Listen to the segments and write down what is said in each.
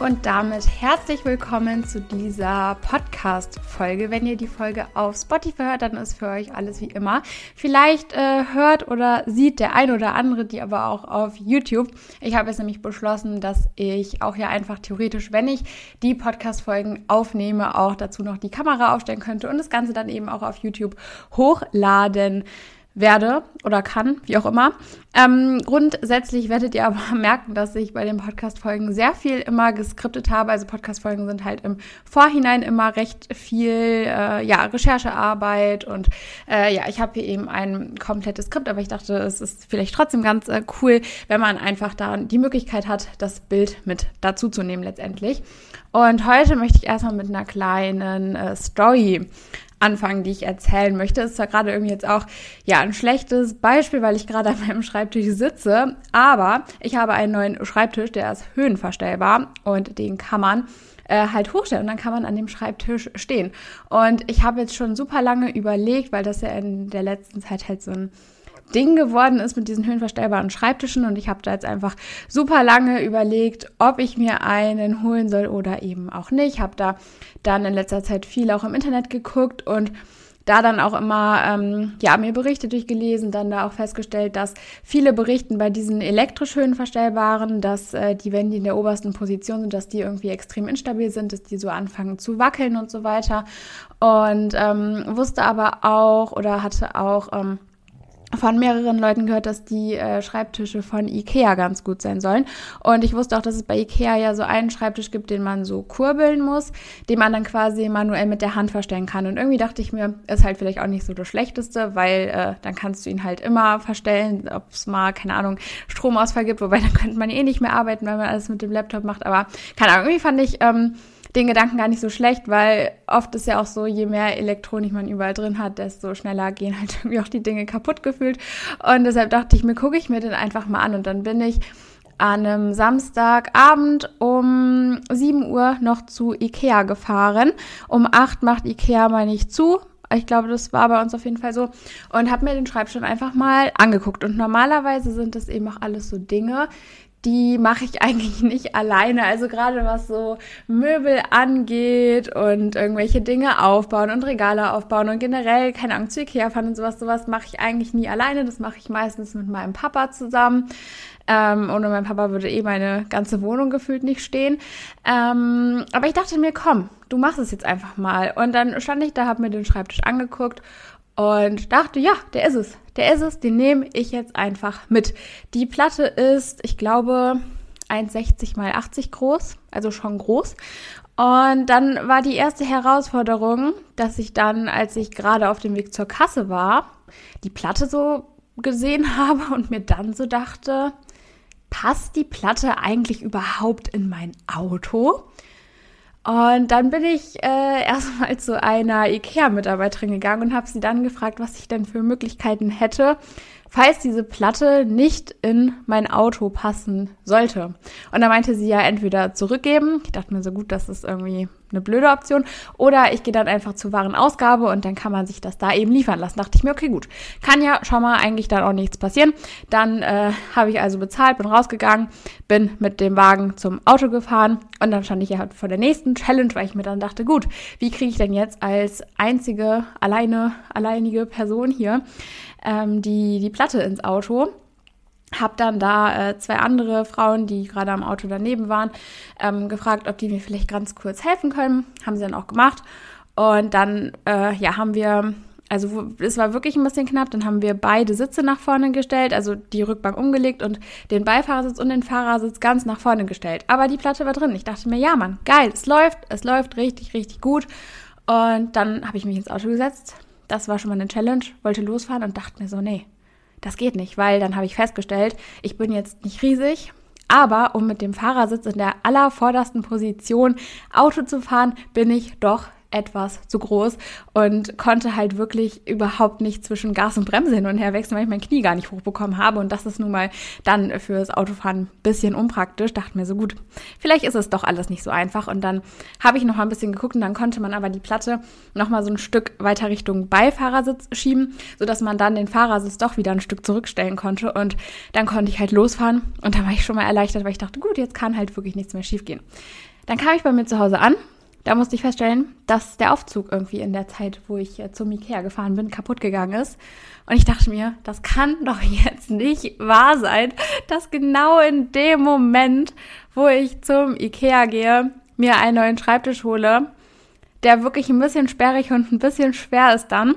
Und damit herzlich willkommen zu dieser Podcast-Folge. Wenn ihr die Folge auf Spotify hört, dann ist für euch alles wie immer. Vielleicht äh, hört oder sieht der ein oder andere die aber auch auf YouTube. Ich habe jetzt nämlich beschlossen, dass ich auch ja einfach theoretisch, wenn ich die Podcast-Folgen aufnehme, auch dazu noch die Kamera aufstellen könnte und das Ganze dann eben auch auf YouTube hochladen werde oder kann, wie auch immer. Ähm, grundsätzlich werdet ihr aber merken, dass ich bei den Podcast-Folgen sehr viel immer geskriptet habe. Also Podcast-Folgen sind halt im Vorhinein immer recht viel äh, ja, Recherchearbeit und äh, ja, ich habe hier eben ein komplettes Skript, aber ich dachte, es ist vielleicht trotzdem ganz äh, cool, wenn man einfach da die Möglichkeit hat, das Bild mit dazu zu nehmen letztendlich. Und heute möchte ich erstmal mit einer kleinen äh, Story anfangen, die ich erzählen möchte. Ist zwar gerade irgendwie jetzt auch ja ein schlechtes Beispiel, weil ich gerade an meinem Schreibtisch sitze, aber ich habe einen neuen Schreibtisch, der ist höhenverstellbar und den kann man äh, halt hochstellen und dann kann man an dem Schreibtisch stehen. Und ich habe jetzt schon super lange überlegt, weil das ja in der letzten Zeit halt so ein Ding geworden ist mit diesen höhenverstellbaren Schreibtischen und ich habe da jetzt einfach super lange überlegt, ob ich mir einen holen soll oder eben auch nicht. Habe da dann in letzter Zeit viel auch im Internet geguckt und da dann auch immer ähm, ja mir Berichte durchgelesen, dann da auch festgestellt, dass viele berichten bei diesen elektrisch höhenverstellbaren, dass äh, die, wenn die in der obersten Position sind, dass die irgendwie extrem instabil sind, dass die so anfangen zu wackeln und so weiter. Und ähm, wusste aber auch oder hatte auch ähm, von mehreren Leuten gehört, dass die äh, Schreibtische von Ikea ganz gut sein sollen. Und ich wusste auch, dass es bei Ikea ja so einen Schreibtisch gibt, den man so kurbeln muss, den man dann quasi manuell mit der Hand verstellen kann. Und irgendwie dachte ich mir, ist halt vielleicht auch nicht so das Schlechteste, weil äh, dann kannst du ihn halt immer verstellen, ob es mal, keine Ahnung, Stromausfall gibt, wobei dann könnte man eh nicht mehr arbeiten, wenn man alles mit dem Laptop macht. Aber keine Ahnung, irgendwie fand ich... Ähm, den Gedanken gar nicht so schlecht, weil oft ist ja auch so, je mehr Elektronik man überall drin hat, desto schneller gehen halt irgendwie auch die Dinge kaputt gefühlt. Und deshalb dachte ich mir, gucke ich mir den einfach mal an. Und dann bin ich an einem Samstagabend um 7 Uhr noch zu Ikea gefahren. Um 8 macht Ikea mal nicht zu. Ich glaube, das war bei uns auf jeden Fall so. Und habe mir den Schreibtisch einfach mal angeguckt. Und normalerweise sind das eben auch alles so Dinge, die mache ich eigentlich nicht alleine. Also gerade was so Möbel angeht und irgendwelche Dinge aufbauen und Regale aufbauen und generell, keine Ahnung, zu Ikea fahren und sowas, sowas mache ich eigentlich nie alleine. Das mache ich meistens mit meinem Papa zusammen. Ähm, ohne mein Papa würde eh meine ganze Wohnung gefühlt nicht stehen. Ähm, aber ich dachte mir, komm, du machst es jetzt einfach mal. Und dann stand ich da, habe mir den Schreibtisch angeguckt und dachte, ja, der ist es. Der ist es, den nehme ich jetzt einfach mit. Die Platte ist, ich glaube, 1,60 mal 80 groß, also schon groß. Und dann war die erste Herausforderung, dass ich dann, als ich gerade auf dem Weg zur Kasse war, die Platte so gesehen habe und mir dann so dachte, passt die Platte eigentlich überhaupt in mein Auto? Und dann bin ich äh, erstmal zu einer IKEA-Mitarbeiterin gegangen und habe sie dann gefragt, was ich denn für Möglichkeiten hätte, falls diese Platte nicht in mein Auto passen sollte. Und da meinte sie ja entweder zurückgeben. Ich dachte mir so gut, das ist irgendwie eine blöde Option. Oder ich gehe dann einfach zur Warenausgabe und dann kann man sich das da eben liefern lassen. Dachte ich mir, okay, gut. Kann ja schon mal eigentlich dann auch nichts passieren. Dann äh, habe ich also bezahlt, bin rausgegangen, bin mit dem Wagen zum Auto gefahren und dann stand ich ja halt vor der nächsten Challenge, weil ich mir dann dachte, gut, wie kriege ich denn jetzt als einzige, alleine, alleinige Person hier ähm, die, die Platte ins Auto? Hab dann da äh, zwei andere Frauen, die gerade am Auto daneben waren, ähm, gefragt, ob die mir vielleicht ganz kurz helfen können. Haben sie dann auch gemacht. Und dann, äh, ja, haben wir, also es war wirklich ein bisschen knapp, dann haben wir beide Sitze nach vorne gestellt, also die Rückbank umgelegt und den Beifahrersitz und den Fahrersitz ganz nach vorne gestellt. Aber die Platte war drin. Ich dachte mir, ja, Mann, geil, es läuft, es läuft richtig, richtig gut. Und dann habe ich mich ins Auto gesetzt. Das war schon mal eine Challenge, wollte losfahren und dachte mir so, nee, das geht nicht, weil dann habe ich festgestellt, ich bin jetzt nicht riesig, Aber um mit dem Fahrersitz in der allervordersten Position Auto zu fahren, bin ich doch etwas zu groß und konnte halt wirklich überhaupt nicht zwischen Gas und Bremse hin und her wechseln, weil ich mein Knie gar nicht hochbekommen habe. Und das ist nun mal dann fürs Autofahren ein bisschen unpraktisch. Dachte mir so gut, vielleicht ist es doch alles nicht so einfach. Und dann habe ich noch mal ein bisschen geguckt und dann konnte man aber die Platte noch mal so ein Stück weiter Richtung Beifahrersitz schieben, sodass man dann den Fahrersitz doch wieder ein Stück zurückstellen konnte. Und dann konnte ich halt losfahren. Und da war ich schon mal erleichtert, weil ich dachte, gut, jetzt kann halt wirklich nichts mehr schiefgehen. Dann kam ich bei mir zu Hause an da musste ich feststellen, dass der Aufzug irgendwie in der Zeit, wo ich äh, zum Ikea gefahren bin, kaputt gegangen ist. Und ich dachte mir, das kann doch jetzt nicht wahr sein, dass genau in dem Moment, wo ich zum Ikea gehe, mir einen neuen Schreibtisch hole, der wirklich ein bisschen sperrig und ein bisschen schwer ist dann,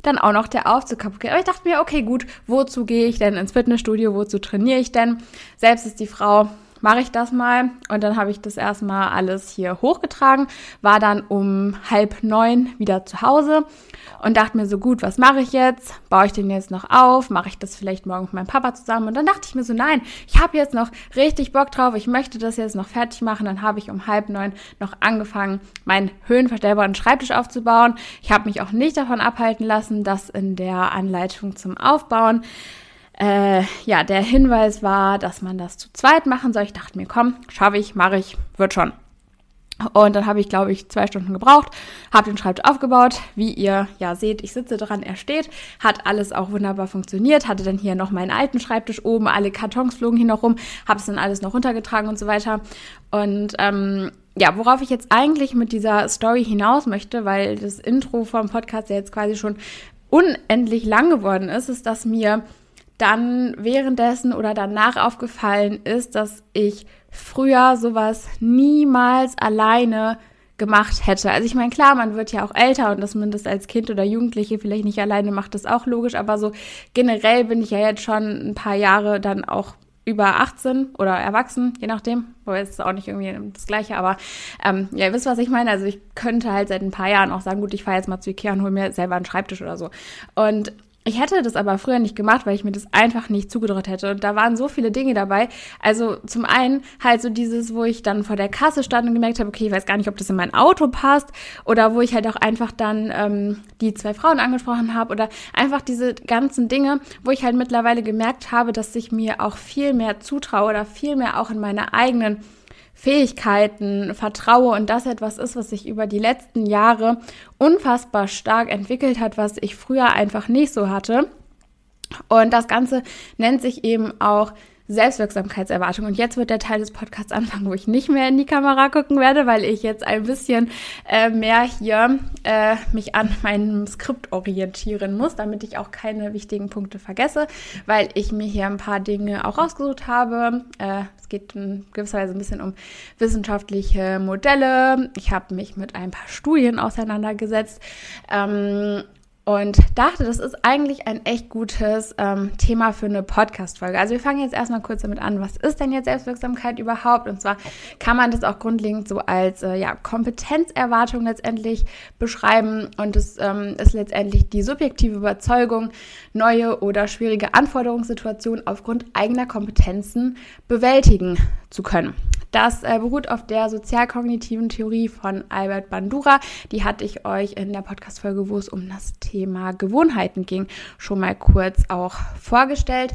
dann auch noch der Aufzug kaputt geht. Aber ich dachte mir, okay, gut, wozu gehe ich denn ins Fitnessstudio, wozu trainiere ich denn? Selbst ist die Frau mache ich das mal. Und dann habe ich das erstmal alles hier hochgetragen, war dann um halb neun wieder zu Hause und dachte mir so, gut, was mache ich jetzt? Baue ich den jetzt noch auf? Mache ich das vielleicht morgen mit meinem Papa zusammen? Und dann dachte ich mir so, nein, ich habe jetzt noch richtig Bock drauf, ich möchte das jetzt noch fertig machen. Dann habe ich um halb neun noch angefangen, meinen höhenverstellbaren Schreibtisch aufzubauen. Ich habe mich auch nicht davon abhalten lassen, das in der Anleitung zum Aufbauen äh, ja, der Hinweis war, dass man das zu zweit machen soll. Ich dachte mir, komm, schaffe ich, mache ich, wird schon. Und dann habe ich, glaube ich, zwei Stunden gebraucht, habe den Schreibtisch aufgebaut. Wie ihr ja seht, ich sitze dran, er steht. Hat alles auch wunderbar funktioniert. Hatte dann hier noch meinen alten Schreibtisch oben, alle Kartons flogen hier noch rum, habe es dann alles noch runtergetragen und so weiter. Und ähm, ja, worauf ich jetzt eigentlich mit dieser Story hinaus möchte, weil das Intro vom Podcast ja jetzt quasi schon unendlich lang geworden ist, ist, dass mir dann währenddessen oder danach aufgefallen ist, dass ich früher sowas niemals alleine gemacht hätte. Also ich meine, klar, man wird ja auch älter und dass man das als Kind oder Jugendliche vielleicht nicht alleine macht, ist auch logisch, aber so generell bin ich ja jetzt schon ein paar Jahre dann auch über 18 oder erwachsen, je nachdem. Wobei es ist auch nicht irgendwie das Gleiche, aber ähm, ja, ihr wisst, was ich meine. Also ich könnte halt seit ein paar Jahren auch sagen, gut, ich fahre jetzt mal zu Ikea und hole mir selber einen Schreibtisch oder so. Und ich hätte das aber früher nicht gemacht, weil ich mir das einfach nicht zugetraut hätte. Und da waren so viele Dinge dabei. Also zum einen halt so dieses, wo ich dann vor der Kasse stand und gemerkt habe, okay, ich weiß gar nicht, ob das in mein Auto passt. Oder wo ich halt auch einfach dann ähm, die zwei Frauen angesprochen habe. Oder einfach diese ganzen Dinge, wo ich halt mittlerweile gemerkt habe, dass ich mir auch viel mehr zutraue oder viel mehr auch in meine eigenen Fähigkeiten vertraue und das etwas ist, was sich über die letzten Jahre unfassbar stark entwickelt hat, was ich früher einfach nicht so hatte. Und das Ganze nennt sich eben auch Selbstwirksamkeitserwartung. Und jetzt wird der Teil des Podcasts anfangen, wo ich nicht mehr in die Kamera gucken werde, weil ich jetzt ein bisschen äh, mehr hier äh, mich an meinem Skript orientieren muss, damit ich auch keine wichtigen Punkte vergesse, weil ich mir hier ein paar Dinge auch rausgesucht habe. Äh, es geht in gewisser Weise ein bisschen um wissenschaftliche Modelle. Ich habe mich mit ein paar Studien auseinandergesetzt. Ähm, und dachte, das ist eigentlich ein echt gutes ähm, Thema für eine Podcast-Folge. Also wir fangen jetzt erstmal kurz damit an, was ist denn jetzt Selbstwirksamkeit überhaupt? Und zwar kann man das auch grundlegend so als äh, ja, Kompetenzerwartung letztendlich beschreiben und es ähm, ist letztendlich die subjektive Überzeugung, neue oder schwierige Anforderungssituationen aufgrund eigener Kompetenzen bewältigen zu können. Das äh, beruht auf der sozialkognitiven Theorie von Albert Bandura. Die hatte ich euch in der Podcast-Folge, wo es um das Thema Gewohnheiten ging, schon mal kurz auch vorgestellt.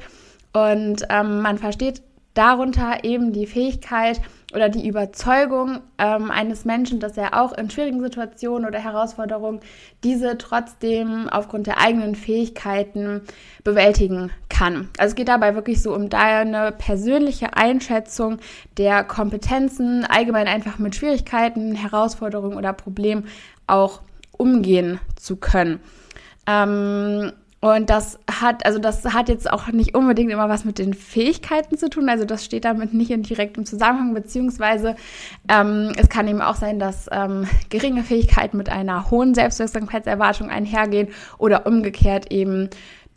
Und ähm, man versteht darunter eben die Fähigkeit oder die Überzeugung ähm, eines Menschen, dass er auch in schwierigen Situationen oder Herausforderungen diese trotzdem aufgrund der eigenen Fähigkeiten bewältigen kann. Also es geht dabei wirklich so um deine persönliche Einschätzung der Kompetenzen, allgemein einfach mit Schwierigkeiten, Herausforderungen oder Problemen auch umgehen zu können. Ähm, und das hat, also das hat jetzt auch nicht unbedingt immer was mit den Fähigkeiten zu tun. Also das steht damit nicht in direktem Zusammenhang, beziehungsweise ähm, es kann eben auch sein, dass ähm, geringe Fähigkeiten mit einer hohen Selbstwirksamkeitserwartung einhergehen oder umgekehrt eben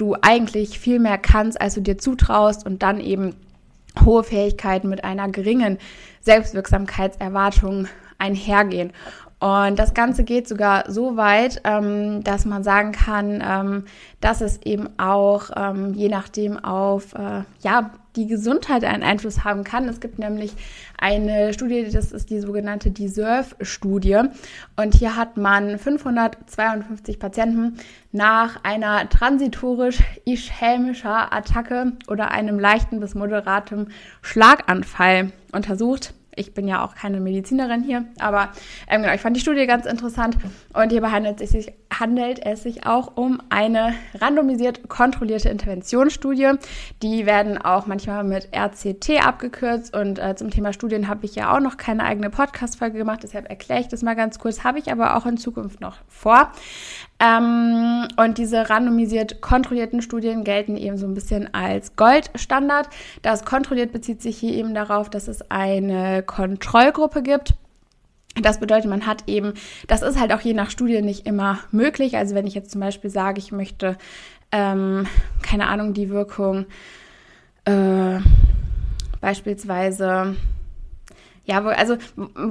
du eigentlich viel mehr kannst, als du dir zutraust und dann eben hohe Fähigkeiten mit einer geringen Selbstwirksamkeitserwartung einhergehen. Und das Ganze geht sogar so weit, ähm, dass man sagen kann, ähm, dass es eben auch ähm, je nachdem auf äh, ja, die Gesundheit einen Einfluss haben kann. Es gibt nämlich eine Studie, das ist die sogenannte Deserve-Studie. Und hier hat man 552 Patienten nach einer transitorisch-ischämischer Attacke oder einem leichten bis moderatem Schlaganfall untersucht ich bin ja auch keine Medizinerin hier, aber ähm, genau, ich fand die Studie ganz interessant. Und hierbei handelt es, sich, handelt es sich auch um eine randomisiert kontrollierte Interventionsstudie. Die werden auch manchmal mit RCT abgekürzt. Und äh, zum Thema Studien habe ich ja auch noch keine eigene Podcast-Folge gemacht, deshalb erkläre ich das mal ganz kurz. Habe ich aber auch in Zukunft noch vor. Ähm, und diese randomisiert kontrollierten Studien gelten eben so ein bisschen als Goldstandard. Das kontrolliert bezieht sich hier eben darauf, dass es eine Kontrollgruppe gibt. Das bedeutet, man hat eben, das ist halt auch je nach Studie nicht immer möglich. Also wenn ich jetzt zum Beispiel sage, ich möchte, ähm, keine Ahnung, die Wirkung äh, beispielsweise ja, also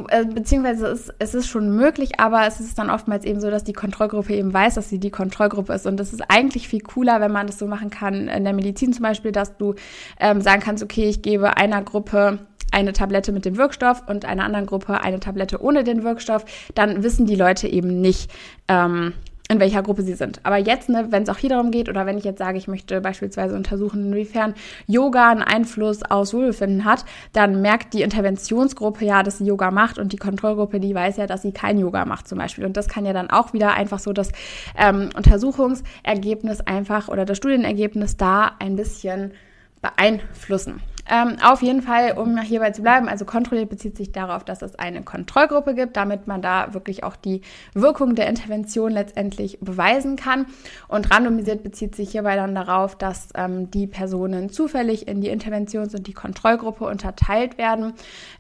äh, beziehungsweise es, es ist schon möglich, aber es ist dann oftmals eben so, dass die Kontrollgruppe eben weiß, dass sie die Kontrollgruppe ist. Und das ist eigentlich viel cooler, wenn man das so machen kann in der Medizin zum Beispiel, dass du ähm, sagen kannst, okay, ich gebe einer Gruppe eine Tablette mit dem Wirkstoff und einer anderen Gruppe eine Tablette ohne den Wirkstoff, dann wissen die Leute eben nicht, ähm, in welcher Gruppe sie sind. Aber jetzt, ne, wenn es auch hier darum geht, oder wenn ich jetzt sage, ich möchte beispielsweise untersuchen, inwiefern Yoga einen Einfluss aufs Wohlbefinden hat, dann merkt die Interventionsgruppe ja, dass sie Yoga macht und die Kontrollgruppe, die weiß ja, dass sie kein Yoga macht zum Beispiel. Und das kann ja dann auch wieder einfach so das ähm, Untersuchungsergebnis einfach oder das Studienergebnis da ein bisschen beeinflussen. Ähm, auf jeden Fall, um hierbei zu bleiben, also kontrolliert bezieht sich darauf, dass es eine Kontrollgruppe gibt, damit man da wirklich auch die Wirkung der Intervention letztendlich beweisen kann. Und randomisiert bezieht sich hierbei dann darauf, dass ähm, die Personen zufällig in die Interventions- und die Kontrollgruppe unterteilt werden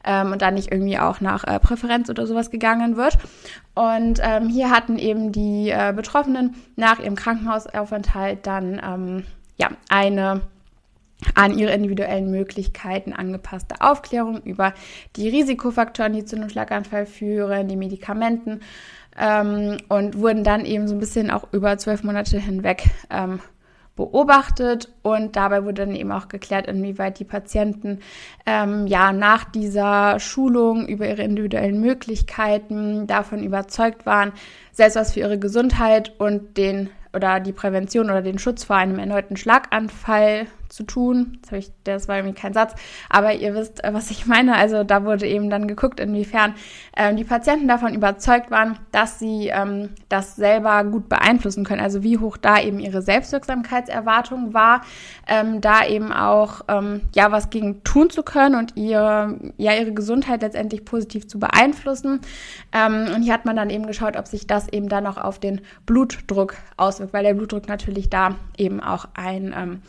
ähm, und dann nicht irgendwie auch nach äh, Präferenz oder sowas gegangen wird. Und ähm, hier hatten eben die äh, Betroffenen nach ihrem Krankenhausaufenthalt dann ähm, ja eine an ihre individuellen Möglichkeiten angepasste Aufklärung über die Risikofaktoren, die zu einem Schlaganfall führen, die Medikamenten ähm, und wurden dann eben so ein bisschen auch über zwölf Monate hinweg ähm, beobachtet. Und dabei wurde dann eben auch geklärt, inwieweit die Patienten ähm, ja nach dieser Schulung über ihre individuellen Möglichkeiten davon überzeugt waren, selbst was für ihre Gesundheit und den oder die Prävention oder den Schutz vor einem erneuten Schlaganfall zu tun. Das, ich, das war irgendwie kein Satz, aber ihr wisst, äh, was ich meine. Also da wurde eben dann geguckt, inwiefern ähm, die Patienten davon überzeugt waren, dass sie ähm, das selber gut beeinflussen können. Also wie hoch da eben ihre Selbstwirksamkeitserwartung war, ähm, da eben auch ähm, ja was gegen tun zu können und ihre ja ihre Gesundheit letztendlich positiv zu beeinflussen. Ähm, und hier hat man dann eben geschaut, ob sich das eben dann auch auf den Blutdruck auswirkt, weil der Blutdruck natürlich da eben auch ein ähm,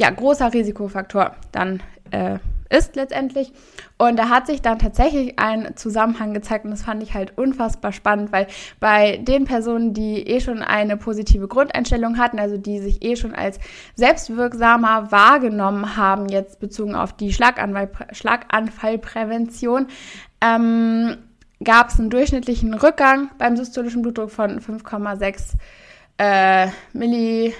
ja, großer Risikofaktor dann äh, ist letztendlich. Und da hat sich dann tatsächlich ein Zusammenhang gezeigt und das fand ich halt unfassbar spannend, weil bei den Personen, die eh schon eine positive Grundeinstellung hatten, also die sich eh schon als selbstwirksamer wahrgenommen haben, jetzt bezogen auf die Schlaganfall, Schlaganfallprävention, ähm, gab es einen durchschnittlichen Rückgang beim systolischen Blutdruck von 5,6 äh, Milli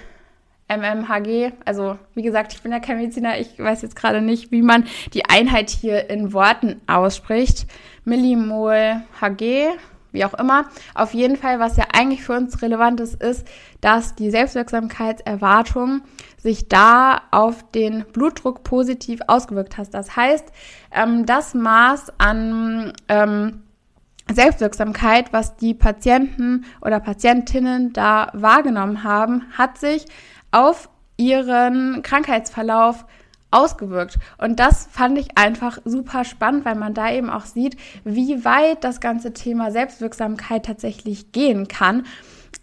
mmHg. Also wie gesagt, ich bin ja kein Mediziner, ich weiß jetzt gerade nicht, wie man die Einheit hier in Worten ausspricht. Millimol Hg, wie auch immer. Auf jeden Fall, was ja eigentlich für uns relevant ist, ist, dass die Selbstwirksamkeitserwartung sich da auf den Blutdruck positiv ausgewirkt hat. Das heißt, ähm, das Maß an ähm, Selbstwirksamkeit, was die Patienten oder Patientinnen da wahrgenommen haben, hat sich auf ihren Krankheitsverlauf ausgewirkt. Und das fand ich einfach super spannend, weil man da eben auch sieht, wie weit das ganze Thema Selbstwirksamkeit tatsächlich gehen kann.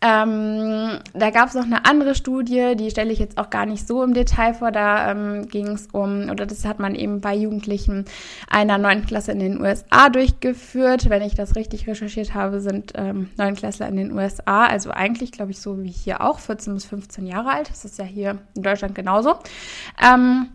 Ähm, da gab es noch eine andere Studie, die stelle ich jetzt auch gar nicht so im Detail vor. Da ähm, ging es um, oder das hat man eben bei Jugendlichen einer neunten Klasse in den USA durchgeführt. Wenn ich das richtig recherchiert habe, sind ähm, Neunklässler in den USA, also eigentlich glaube ich so wie hier auch, 14 bis 15 Jahre alt. Das ist ja hier in Deutschland genauso. Ähm,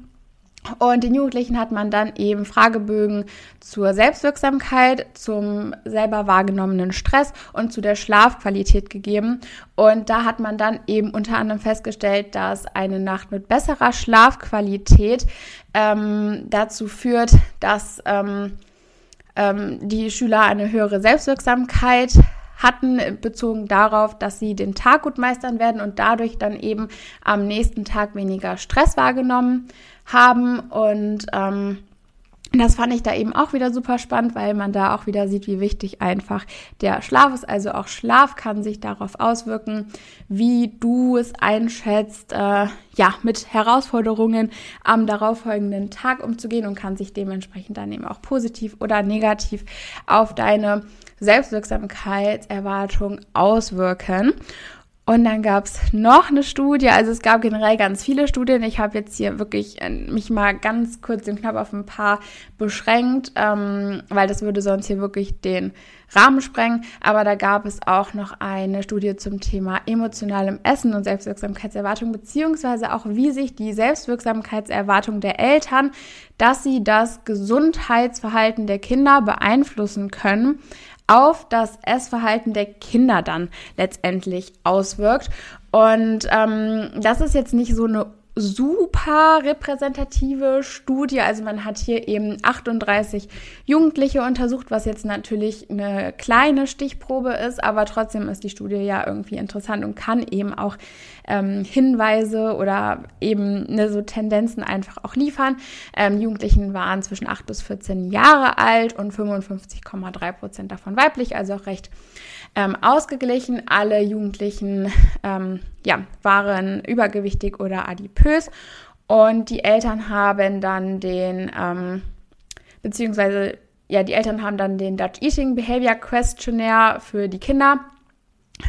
Und den Jugendlichen hat man dann eben Fragebögen zur Selbstwirksamkeit, zum selber wahrgenommenen Stress und zu der Schlafqualität gegeben. Und da hat man dann eben unter anderem festgestellt, dass eine Nacht mit besserer Schlafqualität ähm, dazu führt, dass ähm, ähm, die Schüler eine höhere Selbstwirksamkeit hatten, bezogen darauf, dass sie den Tag gut meistern werden und dadurch dann eben am nächsten Tag weniger Stress wahrgenommen haben. Und ähm, das fand ich da eben auch wieder super spannend, weil man da auch wieder sieht, wie wichtig einfach der Schlaf ist. Also auch Schlaf kann sich darauf auswirken, wie du es einschätzt, äh, ja, mit Herausforderungen am darauffolgenden Tag umzugehen und kann sich dementsprechend dann eben auch positiv oder negativ auf deine Selbstwirksamkeitserwartung auswirken. Und dann gab es noch eine Studie, also es gab generell ganz viele Studien. Ich habe jetzt hier wirklich äh, mich mal ganz kurz und knapp auf ein paar beschränkt, ähm, weil das würde sonst hier wirklich den Rahmen sprengen. Aber da gab es auch noch eine Studie zum Thema emotionalem Essen und Selbstwirksamkeitserwartung, beziehungsweise auch wie sich die Selbstwirksamkeitserwartung der Eltern, dass sie das Gesundheitsverhalten der Kinder beeinflussen können auf das Essverhalten der Kinder dann letztendlich auswirkt. Und ähm, das ist jetzt nicht so eine super repräsentative Studie. Also man hat hier eben 38 Jugendliche untersucht, was jetzt natürlich eine kleine Stichprobe ist, aber trotzdem ist die Studie ja irgendwie interessant und kann eben auch ähm, Hinweise oder eben ne, so Tendenzen einfach auch liefern. Ähm, Jugendlichen waren zwischen 8 bis 14 Jahre alt und 55,3 Prozent davon weiblich, also auch recht ähm, ausgeglichen. Alle Jugendlichen ähm, ja, waren übergewichtig oder adipös und die Eltern haben dann den, ähm, beziehungsweise ja, die Eltern haben dann den Dutch Eating Behavior Questionnaire für die Kinder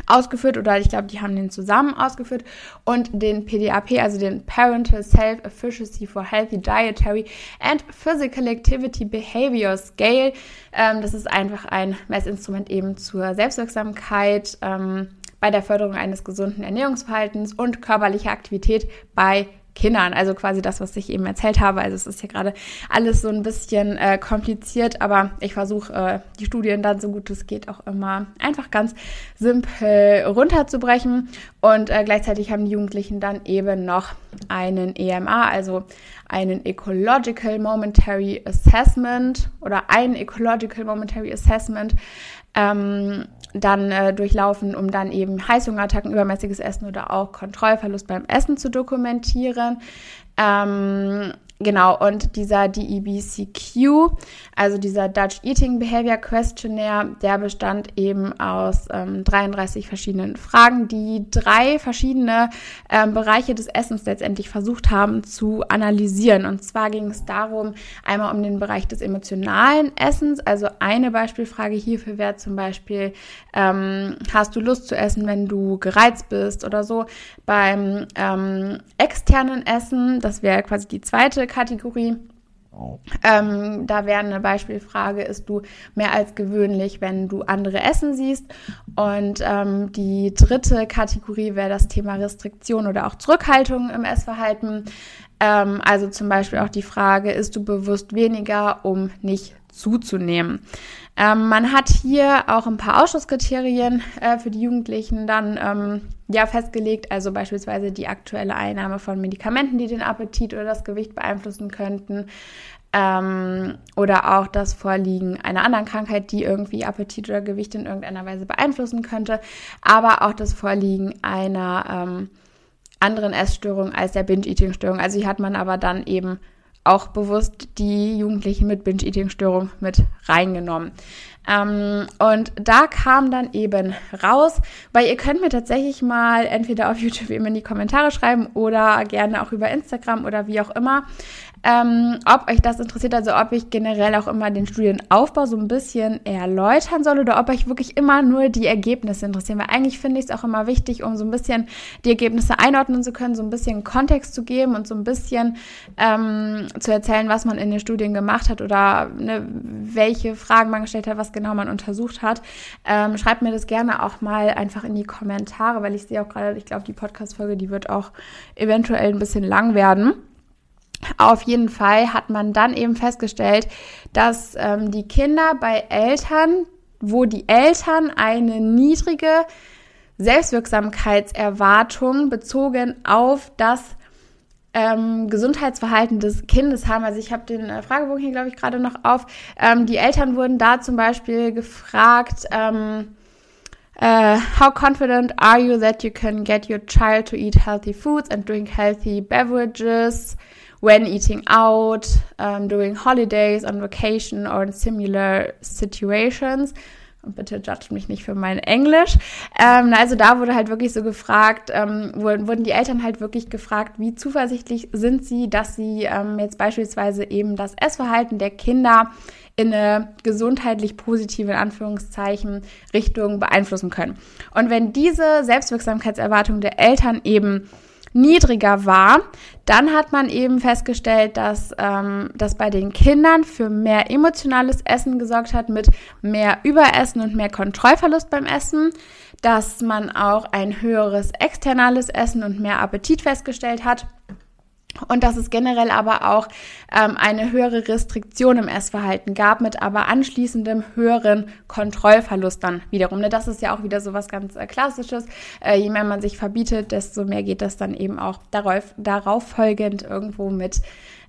ausgeführt oder ich glaube, die haben den zusammen ausgeführt und den PDAP, also den Parental Self-Efficacy for Healthy Dietary and Physical Activity Behavior Scale. Ähm, das ist einfach ein Messinstrument eben zur Selbstwirksamkeit ähm, bei der Förderung eines gesunden Ernährungsverhaltens und körperlicher Aktivität bei Kindern. Also quasi das, was ich eben erzählt habe. Also es ist hier gerade alles so ein bisschen äh, kompliziert, aber ich versuche äh, die Studien dann so gut es geht auch immer einfach ganz simpel runterzubrechen. Und äh, gleichzeitig haben die Jugendlichen dann eben noch einen EMA, also einen Ecological Momentary Assessment oder ein Ecological Momentary Assessment. Ähm, dann äh, durchlaufen, um dann eben Heißhungerattacken, übermäßiges Essen oder auch Kontrollverlust beim Essen zu dokumentieren. Ähm, Genau, und dieser DEBCQ, also dieser Dutch Eating Behavior Questionnaire, der bestand eben aus ähm, 33 verschiedenen Fragen, die drei verschiedene ähm, Bereiche des Essens letztendlich versucht haben zu analysieren. Und zwar ging es darum, einmal um den Bereich des emotionalen Essens. Also eine Beispielfrage hierfür wäre zum Beispiel, ähm, hast du Lust zu essen, wenn du gereizt bist oder so. Beim ähm, externen Essen, das wäre quasi die zweite Kategorie. Ähm, da wäre eine Beispielfrage, ist du mehr als gewöhnlich, wenn du andere essen siehst? Und ähm, die dritte Kategorie wäre das Thema Restriktion oder auch Zurückhaltung im Essverhalten. Ähm, also zum Beispiel auch die Frage, ist du bewusst weniger, um nicht zuzunehmen? Ähm, man hat hier auch ein paar Ausschusskriterien äh, für die Jugendlichen dann ähm, ja festgelegt, also beispielsweise die aktuelle Einnahme von Medikamenten, die den Appetit oder das Gewicht beeinflussen könnten. Ähm, oder auch das Vorliegen einer anderen Krankheit, die irgendwie Appetit oder Gewicht in irgendeiner Weise beeinflussen könnte, aber auch das Vorliegen einer ähm, anderen Essstörung als der Binge-Eating-Störung. Also hier hat man aber dann eben auch bewusst die Jugendlichen mit Binge-Eating-Störung mit reingenommen. Ähm, und da kam dann eben raus, weil ihr könnt mir tatsächlich mal entweder auf YouTube eben in die Kommentare schreiben oder gerne auch über Instagram oder wie auch immer, ähm, ob euch das interessiert, also ob ich generell auch immer den Studienaufbau so ein bisschen erläutern soll oder ob euch wirklich immer nur die Ergebnisse interessieren. Weil eigentlich finde ich es auch immer wichtig, um so ein bisschen die Ergebnisse einordnen zu können, so ein bisschen Kontext zu geben und so ein bisschen ähm, zu erzählen, was man in den Studien gemacht hat oder ne, welche Fragen man gestellt hat, was genau man untersucht hat. Ähm, schreibt mir das gerne auch mal einfach in die Kommentare, weil ich sehe auch gerade, ich glaube, die Podcast-Folge, die wird auch eventuell ein bisschen lang werden. Auf jeden Fall hat man dann eben festgestellt, dass ähm, die Kinder bei Eltern, wo die Eltern eine niedrige Selbstwirksamkeitserwartung bezogen auf das ähm, Gesundheitsverhalten des Kindes haben. Also ich habe den äh, Fragebogen hier, glaube ich, gerade noch auf. Ähm, die Eltern wurden da zum Beispiel gefragt, ähm, uh, how confident are you that you can get your child to eat healthy foods and drink healthy beverages when eating out, um, during holidays, on vacation or in similar situations? Und bitte judge mich nicht für mein Englisch. Ähm, also da wurde halt wirklich so gefragt, ähm, wurden die Eltern halt wirklich gefragt, wie zuversichtlich sind sie, dass sie ähm, jetzt beispielsweise eben das Essverhalten der Kinder in eine gesundheitlich positive, in Anführungszeichen, Richtung beeinflussen können. Und wenn diese Selbstwirksamkeitserwartung der Eltern eben niedriger war, dann hat man eben festgestellt, dass ähm, das bei den Kindern für mehr emotionales Essen gesorgt hat, mit mehr Überessen und mehr Kontrollverlust beim Essen, dass man auch ein höheres externales Essen und mehr Appetit festgestellt hat und dass es generell aber auch ähm, eine höhere Restriktion im Essverhalten gab, mit aber anschließendem höheren Kontrollverlust dann wiederum. Ne, das ist ja auch wieder so was ganz äh, Klassisches. Äh, je mehr man sich verbietet, desto mehr geht das dann eben auch darauf, darauf folgend irgendwo mit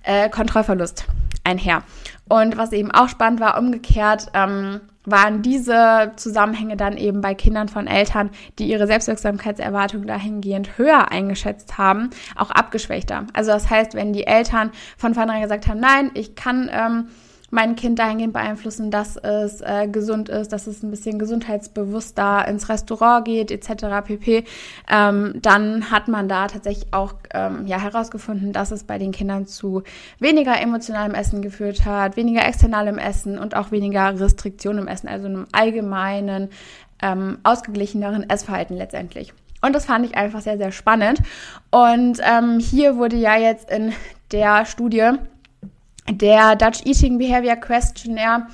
äh, Kontrollverlust einher. Und was eben auch spannend war, umgekehrt, ähm, waren diese Zusammenhänge dann eben bei Kindern von Eltern, die ihre Selbstwirksamkeitserwartung dahingehend höher eingeschätzt haben, auch abgeschwächter. Also das heißt, wenn die Eltern von vornherein gesagt haben, nein, ich kann ähm, mein Kind dahingehend beeinflussen, dass es äh, gesund ist, dass es ein bisschen gesundheitsbewusster ins Restaurant geht, etc. pp. Ähm, dann hat man da tatsächlich auch ähm, ja, herausgefunden, dass es bei den Kindern zu weniger emotionalem Essen geführt hat, weniger externalem Essen und auch weniger Restriktionen im Essen, also einem allgemeinen, ähm, ausgeglicheneren Essverhalten letztendlich. Und das fand ich einfach sehr, sehr spannend. Und ähm, hier wurde ja jetzt in der Studie der Dutch Eating Behavior Questionnaire,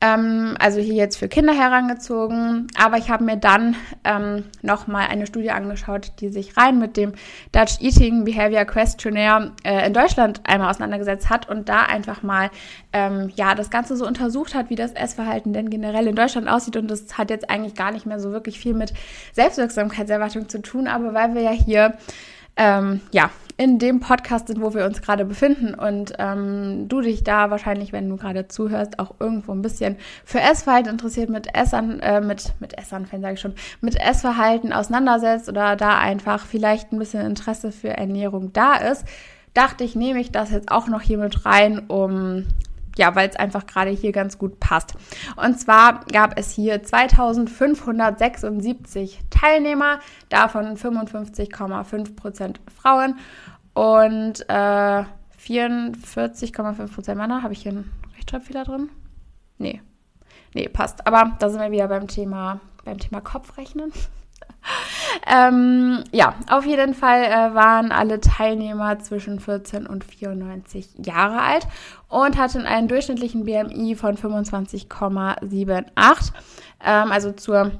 ähm, also hier jetzt für Kinder herangezogen. Aber ich habe mir dann ähm, nochmal eine Studie angeschaut, die sich rein mit dem Dutch Eating Behavior Questionnaire äh, in Deutschland einmal auseinandergesetzt hat und da einfach mal ähm, ja das Ganze so untersucht hat, wie das Essverhalten denn generell in Deutschland aussieht. Und das hat jetzt eigentlich gar nicht mehr so wirklich viel mit Selbstwirksamkeitserwartung zu tun, aber weil wir ja hier ähm, ja, in dem Podcast sind, wo wir uns gerade befinden. Und ähm, du dich da wahrscheinlich, wenn du gerade zuhörst, auch irgendwo ein bisschen für Essverhalten interessiert, mit Essern, äh, mit, mit Essanfällen sage ich schon, mit Essverhalten auseinandersetzt oder da einfach vielleicht ein bisschen Interesse für Ernährung da ist, dachte ich, nehme ich das jetzt auch noch hier mit rein, um ja, weil es einfach gerade hier ganz gut passt. Und zwar gab es hier 2576 Teilnehmer, davon 55,5 Prozent Frauen und äh, 44,5 Prozent Männer. Habe ich hier einen Rechtschreibfehler drin? Nee. Nee, passt. Aber da sind wir wieder beim Thema, beim Thema Kopfrechnen. Ähm, ja, auf jeden Fall äh, waren alle Teilnehmer zwischen 14 und 94 Jahre alt und hatten einen durchschnittlichen BMI von 25,78. Ähm, also zur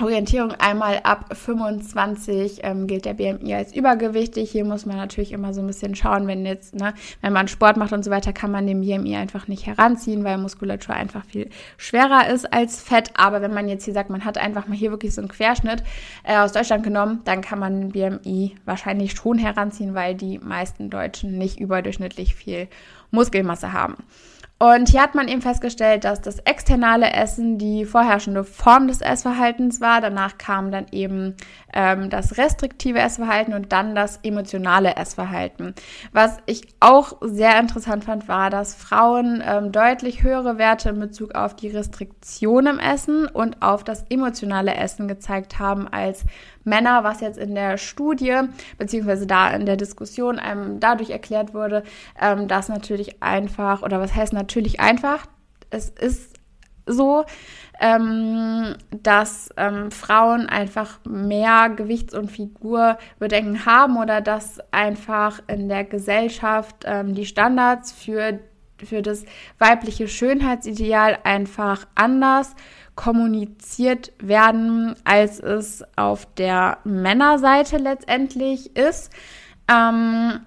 Orientierung einmal ab 25 ähm, gilt der BMI als übergewichtig. Hier muss man natürlich immer so ein bisschen schauen, wenn jetzt, ne, wenn man Sport macht und so weiter, kann man den BMI einfach nicht heranziehen, weil Muskulatur einfach viel schwerer ist als Fett. Aber wenn man jetzt hier sagt, man hat einfach mal hier wirklich so einen Querschnitt äh, aus Deutschland genommen, dann kann man den BMI wahrscheinlich schon heranziehen, weil die meisten Deutschen nicht überdurchschnittlich viel Muskelmasse haben. Und hier hat man eben festgestellt, dass das externe Essen die vorherrschende Form des Essverhaltens war. Danach kam dann eben ähm, das restriktive Essverhalten und dann das emotionale Essverhalten. Was ich auch sehr interessant fand, war, dass Frauen ähm, deutlich höhere Werte in Bezug auf die Restriktion im Essen und auf das emotionale Essen gezeigt haben als Männer, was jetzt in der Studie beziehungsweise da in der Diskussion einem dadurch erklärt wurde, ähm, dass natürlich einfach, oder was heißt natürlich einfach, es ist so, ähm, dass ähm, Frauen einfach mehr Gewichts- und Figurbedenken haben oder dass einfach in der Gesellschaft ähm, die Standards für, für das weibliche Schönheitsideal einfach anders kommuniziert werden, als es auf der Männerseite letztendlich ist. Ähm,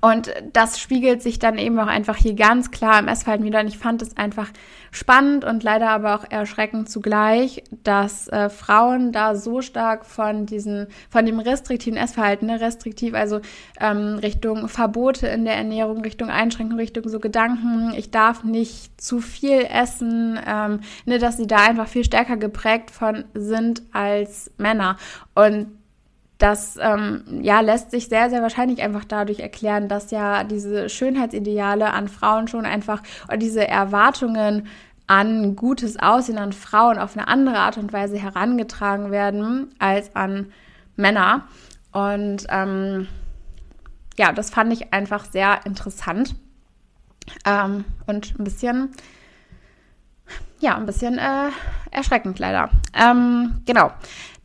Und das spiegelt sich dann eben auch einfach hier ganz klar im Essverhalten wieder. Und ich fand es einfach spannend und leider aber auch erschreckend zugleich, dass äh, Frauen da so stark von diesen, von dem restriktiven Essverhalten, ne, restriktiv, also ähm, Richtung Verbote in der Ernährung, Richtung Einschränkung, Richtung so Gedanken, ich darf nicht zu viel essen, ähm, ne, dass sie da einfach viel stärker geprägt von sind als Männer. Und das ähm, ja, lässt sich sehr, sehr wahrscheinlich einfach dadurch erklären, dass ja diese Schönheitsideale an Frauen schon einfach oder diese Erwartungen an gutes Aussehen an Frauen auf eine andere Art und Weise herangetragen werden als an Männer. Und ähm, ja, das fand ich einfach sehr interessant ähm, und ein bisschen ja, ein bisschen äh, erschreckend leider. Ähm, genau.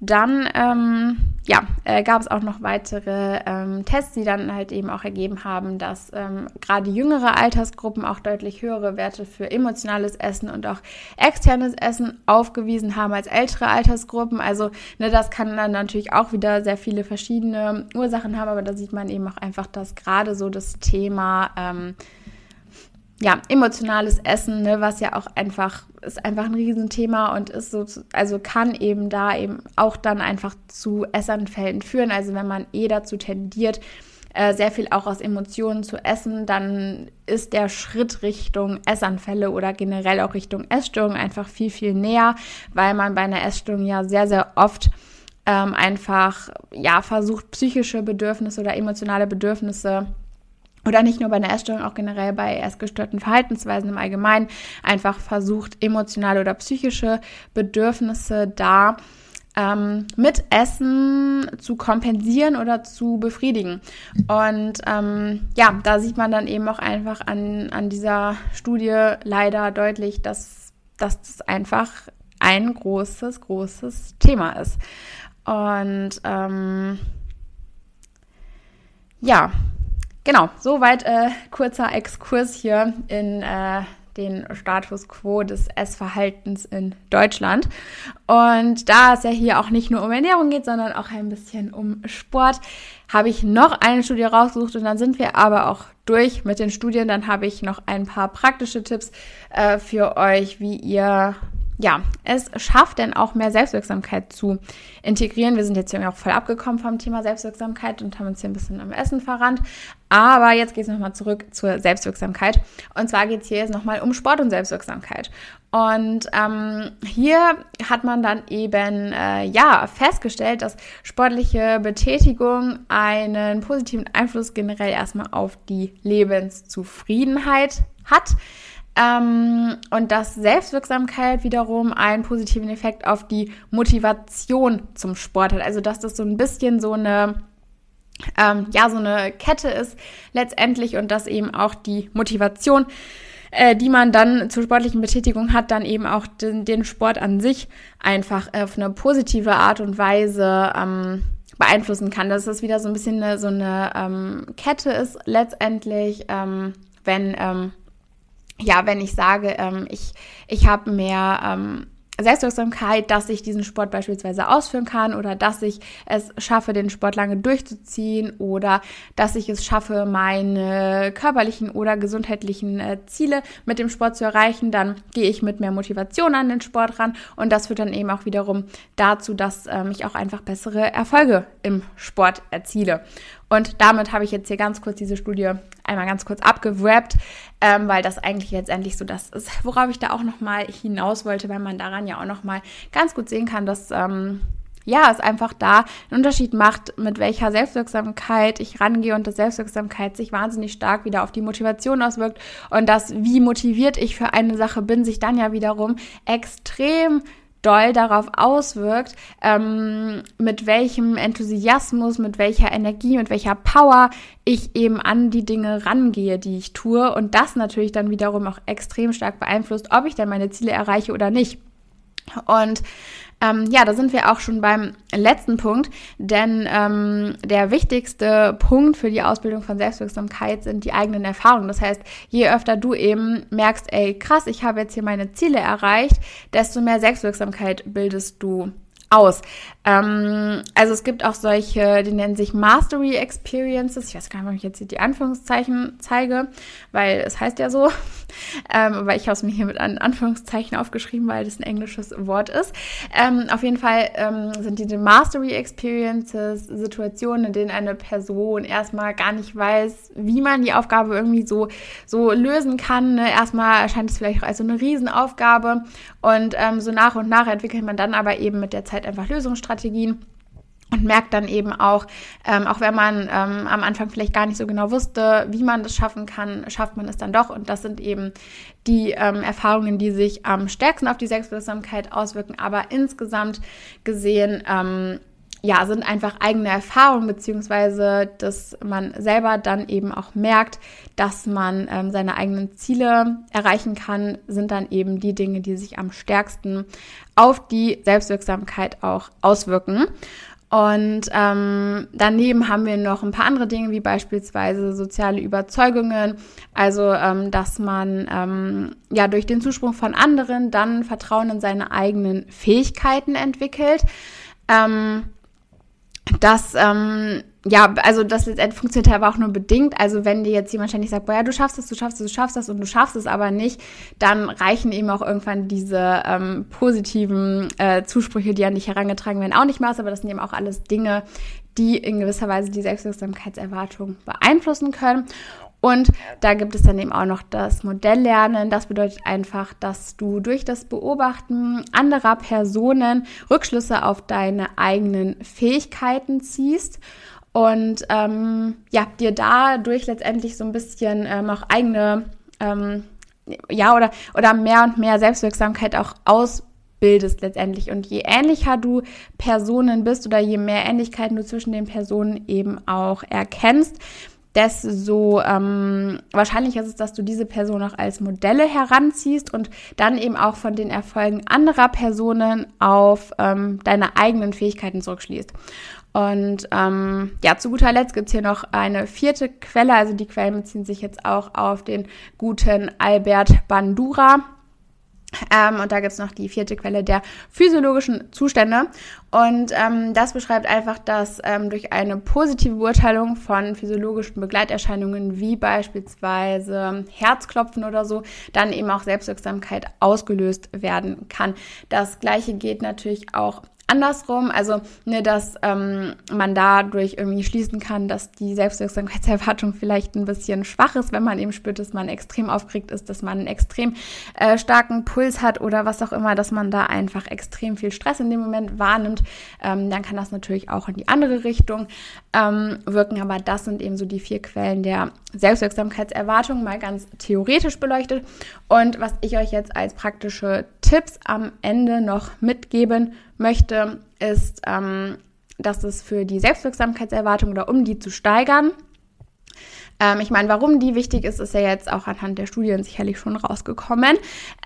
Dann ähm, ja, äh, gab es auch noch weitere ähm, Tests, die dann halt eben auch ergeben haben, dass ähm, gerade jüngere Altersgruppen auch deutlich höhere Werte für emotionales Essen und auch externes Essen aufgewiesen haben als ältere Altersgruppen. Also ne, das kann dann natürlich auch wieder sehr viele verschiedene Ursachen haben, aber da sieht man eben auch einfach, dass gerade so das Thema ähm, ja, emotionales Essen, ne, was ja auch einfach, ist einfach ein Riesenthema und ist so, also kann eben da eben auch dann einfach zu Essanfällen führen. Also wenn man eh dazu tendiert, äh, sehr viel auch aus Emotionen zu essen, dann ist der Schritt Richtung Essanfälle oder generell auch Richtung Essstörung einfach viel, viel näher, weil man bei einer Essstörung ja sehr, sehr oft ähm, einfach, ja, versucht, psychische Bedürfnisse oder emotionale Bedürfnisse oder nicht nur bei einer Essstörung, auch generell bei essgestörten Verhaltensweisen im Allgemeinen einfach versucht, emotionale oder psychische Bedürfnisse da ähm, mit Essen zu kompensieren oder zu befriedigen. Und ähm, ja, da sieht man dann eben auch einfach an, an dieser Studie leider deutlich, dass, dass das einfach ein großes, großes Thema ist. Und ähm, ja, Genau, soweit äh, kurzer Exkurs hier in äh, den Status quo des Essverhaltens in Deutschland. Und da es ja hier auch nicht nur um Ernährung geht, sondern auch ein bisschen um Sport, habe ich noch eine Studie rausgesucht und dann sind wir aber auch durch mit den Studien. Dann habe ich noch ein paar praktische Tipps äh, für euch, wie ihr ja, es schafft denn auch mehr Selbstwirksamkeit zu integrieren. Wir sind jetzt hier auch voll abgekommen vom Thema Selbstwirksamkeit und haben uns hier ein bisschen am Essen verrannt. Aber jetzt geht es nochmal zurück zur Selbstwirksamkeit. Und zwar geht es hier jetzt nochmal um Sport und Selbstwirksamkeit. Und ähm, hier hat man dann eben äh, ja festgestellt, dass sportliche Betätigung einen positiven Einfluss generell erstmal auf die Lebenszufriedenheit hat. Ähm, und dass Selbstwirksamkeit wiederum einen positiven Effekt auf die Motivation zum Sport hat. Also dass das so ein bisschen so eine ähm, ja so eine Kette ist letztendlich und dass eben auch die Motivation, äh, die man dann zur sportlichen Betätigung hat, dann eben auch den, den Sport an sich einfach auf eine positive Art und Weise ähm, beeinflussen kann. Dass das wieder so ein bisschen eine, so eine ähm, Kette ist letztendlich, ähm, wenn ähm, ja, wenn ich sage, ähm, ich, ich habe mehr ähm, Selbstwirksamkeit, dass ich diesen Sport beispielsweise ausführen kann oder dass ich es schaffe, den Sport lange durchzuziehen oder dass ich es schaffe, meine körperlichen oder gesundheitlichen äh, Ziele mit dem Sport zu erreichen, dann gehe ich mit mehr Motivation an den Sport ran und das führt dann eben auch wiederum dazu, dass ähm, ich auch einfach bessere Erfolge im Sport erziele. Und damit habe ich jetzt hier ganz kurz diese Studie einmal ganz kurz abgewrappt, ähm, weil das eigentlich letztendlich so das ist, worauf ich da auch nochmal hinaus wollte, weil man daran ja auch nochmal ganz gut sehen kann, dass ähm, ja, es einfach da einen Unterschied macht, mit welcher Selbstwirksamkeit ich rangehe und dass Selbstwirksamkeit sich wahnsinnig stark wieder auf die Motivation auswirkt und dass, wie motiviert ich für eine Sache bin, sich dann ja wiederum extrem doll darauf auswirkt, ähm, mit welchem Enthusiasmus, mit welcher Energie, mit welcher Power ich eben an die Dinge rangehe, die ich tue. Und das natürlich dann wiederum auch extrem stark beeinflusst, ob ich dann meine Ziele erreiche oder nicht. Und ähm, ja, da sind wir auch schon beim letzten Punkt, denn ähm, der wichtigste Punkt für die Ausbildung von Selbstwirksamkeit sind die eigenen Erfahrungen. Das heißt, je öfter du eben merkst, ey, krass, ich habe jetzt hier meine Ziele erreicht, desto mehr Selbstwirksamkeit bildest du aus. Ähm, also es gibt auch solche, die nennen sich Mastery Experiences. Ich weiß gar nicht, ob ich jetzt hier die Anführungszeichen zeige, weil es heißt ja so. Ähm, aber ich habe es mir hier mit Anführungszeichen aufgeschrieben, weil das ein englisches Wort ist. Ähm, auf jeden Fall ähm, sind diese Mastery Experiences Situationen, in denen eine Person erstmal gar nicht weiß, wie man die Aufgabe irgendwie so, so lösen kann. Ne? Erstmal erscheint es vielleicht auch als so eine Riesenaufgabe und ähm, so nach und nach entwickelt man dann aber eben mit der Zeit einfach Lösungsstrategien und merkt dann eben auch, ähm, auch wenn man ähm, am Anfang vielleicht gar nicht so genau wusste, wie man das schaffen kann, schafft man es dann doch. Und das sind eben die ähm, Erfahrungen, die sich am stärksten auf die Selbstwirksamkeit auswirken. Aber insgesamt gesehen, ähm, ja, sind einfach eigene Erfahrungen, beziehungsweise dass man selber dann eben auch merkt, dass man ähm, seine eigenen Ziele erreichen kann, sind dann eben die Dinge, die sich am stärksten auf die Selbstwirksamkeit auch auswirken. Und ähm, daneben haben wir noch ein paar andere Dinge, wie beispielsweise soziale Überzeugungen, also ähm, dass man ähm, ja durch den Zuspruch von anderen dann Vertrauen in seine eigenen Fähigkeiten entwickelt. Ähm, dass ähm, ja, also das letztendlich funktioniert aber auch nur bedingt. Also wenn dir jetzt jemand ständig sagt, boah, ja, du schaffst es, du schaffst es, du schaffst das und du schaffst es aber nicht, dann reichen eben auch irgendwann diese ähm, positiven äh, Zusprüche, die an dich herangetragen werden, auch nicht mehr aus. Aber das sind eben auch alles Dinge, die in gewisser Weise die Selbstwirksamkeitserwartung beeinflussen können. Und da gibt es dann eben auch noch das Modelllernen. Das bedeutet einfach, dass du durch das Beobachten anderer Personen Rückschlüsse auf deine eigenen Fähigkeiten ziehst und ähm, ja, dir dadurch letztendlich so ein bisschen ähm, auch eigene, ähm, ja, oder, oder mehr und mehr Selbstwirksamkeit auch ausbildest letztendlich. Und je ähnlicher du Personen bist oder je mehr Ähnlichkeiten du zwischen den Personen eben auch erkennst, desto ähm, wahrscheinlicher ist es, dass du diese Person auch als Modelle heranziehst und dann eben auch von den Erfolgen anderer Personen auf ähm, deine eigenen Fähigkeiten zurückschließt. Und ähm, ja, zu guter Letzt gibt's hier noch eine vierte Quelle. Also die Quellen beziehen sich jetzt auch auf den guten Albert Bandura. Ähm, und da gibt's noch die vierte Quelle der physiologischen Zustände. Und ähm, das beschreibt einfach, dass ähm, durch eine positive Beurteilung von physiologischen Begleiterscheinungen wie beispielsweise Herzklopfen oder so, dann eben auch Selbstwirksamkeit ausgelöst werden kann. Das gleiche geht natürlich auch andersrum, also ne, dass ähm, man dadurch irgendwie schließen kann, dass die Selbstwirksamkeitserwartung vielleicht ein bisschen schwach ist, wenn man eben spürt, dass man extrem aufgeregt ist, dass man einen extrem äh, starken Puls hat oder was auch immer, dass man da einfach extrem viel Stress in dem Moment wahrnimmt, ähm, dann kann das natürlich auch in die andere Richtung ähm, wirken. Aber das sind eben so die vier Quellen der Selbstwirksamkeitserwartung, mal ganz theoretisch beleuchtet. Und was ich euch jetzt als praktische Tipps am Ende noch mitgeben möchte, ist, ähm, dass es für die Selbstwirksamkeitserwartung oder um die zu steigern, ähm, ich meine, warum die wichtig ist, ist ja jetzt auch anhand der Studien sicherlich schon rausgekommen.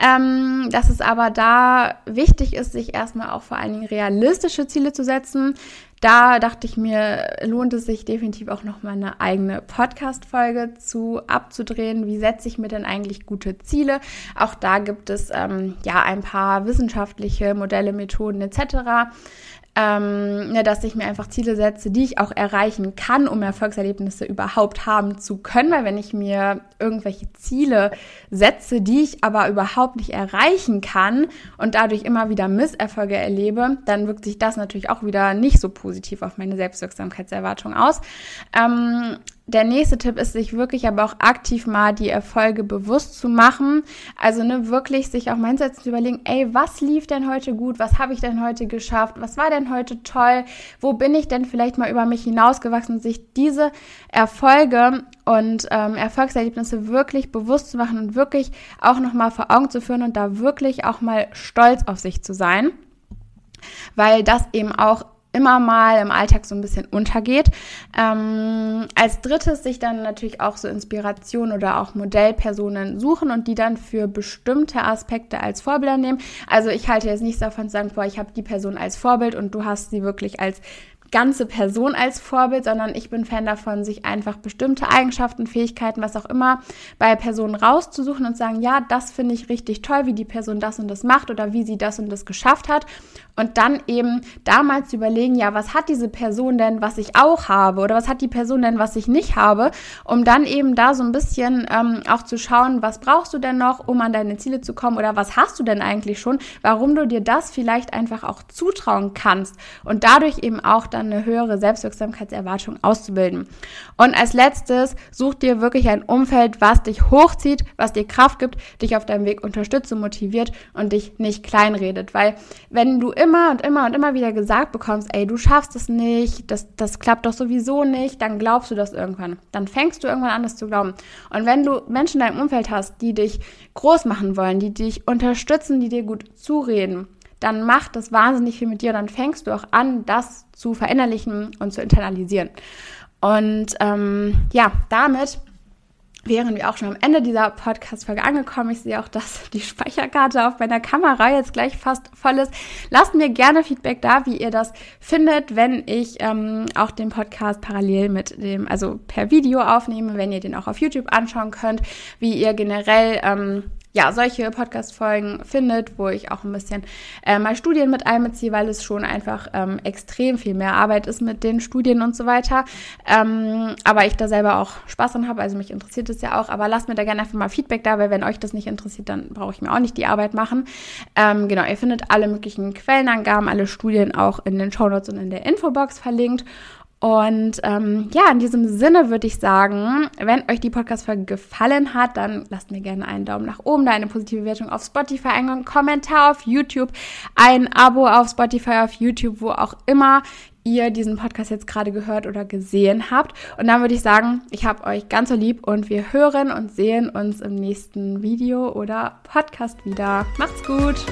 Ähm, dass es aber da wichtig ist, sich erstmal auch vor allen Dingen realistische Ziele zu setzen. Da dachte ich mir, lohnt es sich definitiv auch noch mal eine eigene Podcast-Folge zu abzudrehen. Wie setze ich mir denn eigentlich gute Ziele? Auch da gibt es ähm, ja ein paar wissenschaftliche Modelle, Methoden etc ähm, ja, dass ich mir einfach Ziele setze, die ich auch erreichen kann, um Erfolgserlebnisse überhaupt haben zu können. Weil wenn ich mir irgendwelche Ziele setze, die ich aber überhaupt nicht erreichen kann und dadurch immer wieder Misserfolge erlebe, dann wirkt sich das natürlich auch wieder nicht so positiv auf meine Selbstwirksamkeitserwartung aus. Ähm, der nächste Tipp ist, sich wirklich aber auch aktiv mal die Erfolge bewusst zu machen. Also ne, wirklich sich auch mal hinsetzen zu überlegen, ey, was lief denn heute gut? Was habe ich denn heute geschafft? Was war denn heute toll? Wo bin ich denn vielleicht mal über mich hinausgewachsen? Sich diese Erfolge und ähm, Erfolgserlebnisse wirklich bewusst zu machen und wirklich auch nochmal vor Augen zu führen und da wirklich auch mal stolz auf sich zu sein. Weil das eben auch immer mal im Alltag so ein bisschen untergeht. Ähm, als drittes sich dann natürlich auch so Inspiration oder auch Modellpersonen suchen und die dann für bestimmte Aspekte als Vorbilder nehmen. Also ich halte jetzt nichts davon zu sagen, boah, ich habe die Person als Vorbild und du hast sie wirklich als ganze Person als Vorbild, sondern ich bin Fan davon, sich einfach bestimmte Eigenschaften, Fähigkeiten, was auch immer bei Personen rauszusuchen und sagen, ja, das finde ich richtig toll, wie die Person das und das macht oder wie sie das und das geschafft hat. Und dann eben damals überlegen, ja, was hat diese Person denn, was ich auch habe oder was hat die Person denn, was ich nicht habe, um dann eben da so ein bisschen ähm, auch zu schauen, was brauchst du denn noch, um an deine Ziele zu kommen oder was hast du denn eigentlich schon, warum du dir das vielleicht einfach auch zutrauen kannst und dadurch eben auch dann eine höhere Selbstwirksamkeitserwartung auszubilden. Und als letztes, such dir wirklich ein Umfeld, was dich hochzieht, was dir Kraft gibt, dich auf deinem Weg unterstützt und motiviert und dich nicht kleinredet, weil wenn du immer und immer und immer wieder gesagt bekommst, ey, du schaffst es nicht, das, das klappt doch sowieso nicht, dann glaubst du das irgendwann. Dann fängst du irgendwann an, das zu glauben. Und wenn du Menschen in deinem Umfeld hast, die dich groß machen wollen, die dich unterstützen, die dir gut zureden, dann macht das wahnsinnig viel mit dir. Dann fängst du auch an, das zu verinnerlichen und zu internalisieren. Und ähm, ja, damit wären wir auch schon am Ende dieser Podcast-Folge angekommen. Ich sehe auch, dass die Speicherkarte auf meiner Kamera jetzt gleich fast voll ist. Lasst mir gerne Feedback da, wie ihr das findet, wenn ich ähm, auch den Podcast parallel mit dem, also per Video aufnehme, wenn ihr den auch auf YouTube anschauen könnt, wie ihr generell ähm, ja, solche Podcast-Folgen findet, wo ich auch ein bisschen äh, mal Studien mit einbeziehe, weil es schon einfach ähm, extrem viel mehr Arbeit ist mit den Studien und so weiter. Ähm, aber ich da selber auch Spaß dran habe, also mich interessiert es ja auch. Aber lasst mir da gerne einfach mal Feedback da, weil wenn euch das nicht interessiert, dann brauche ich mir auch nicht die Arbeit machen. Ähm, genau, ihr findet alle möglichen Quellenangaben, alle Studien auch in den Show Notes und in der Infobox verlinkt. Und ähm, ja, in diesem Sinne würde ich sagen, wenn euch die Podcast-Folge gefallen hat, dann lasst mir gerne einen Daumen nach oben, da eine positive Wertung auf Spotify, einen Kommentar auf YouTube, ein Abo auf Spotify, auf YouTube, wo auch immer ihr diesen Podcast jetzt gerade gehört oder gesehen habt. Und dann würde ich sagen, ich habe euch ganz so lieb und wir hören und sehen uns im nächsten Video oder Podcast wieder. Macht's gut!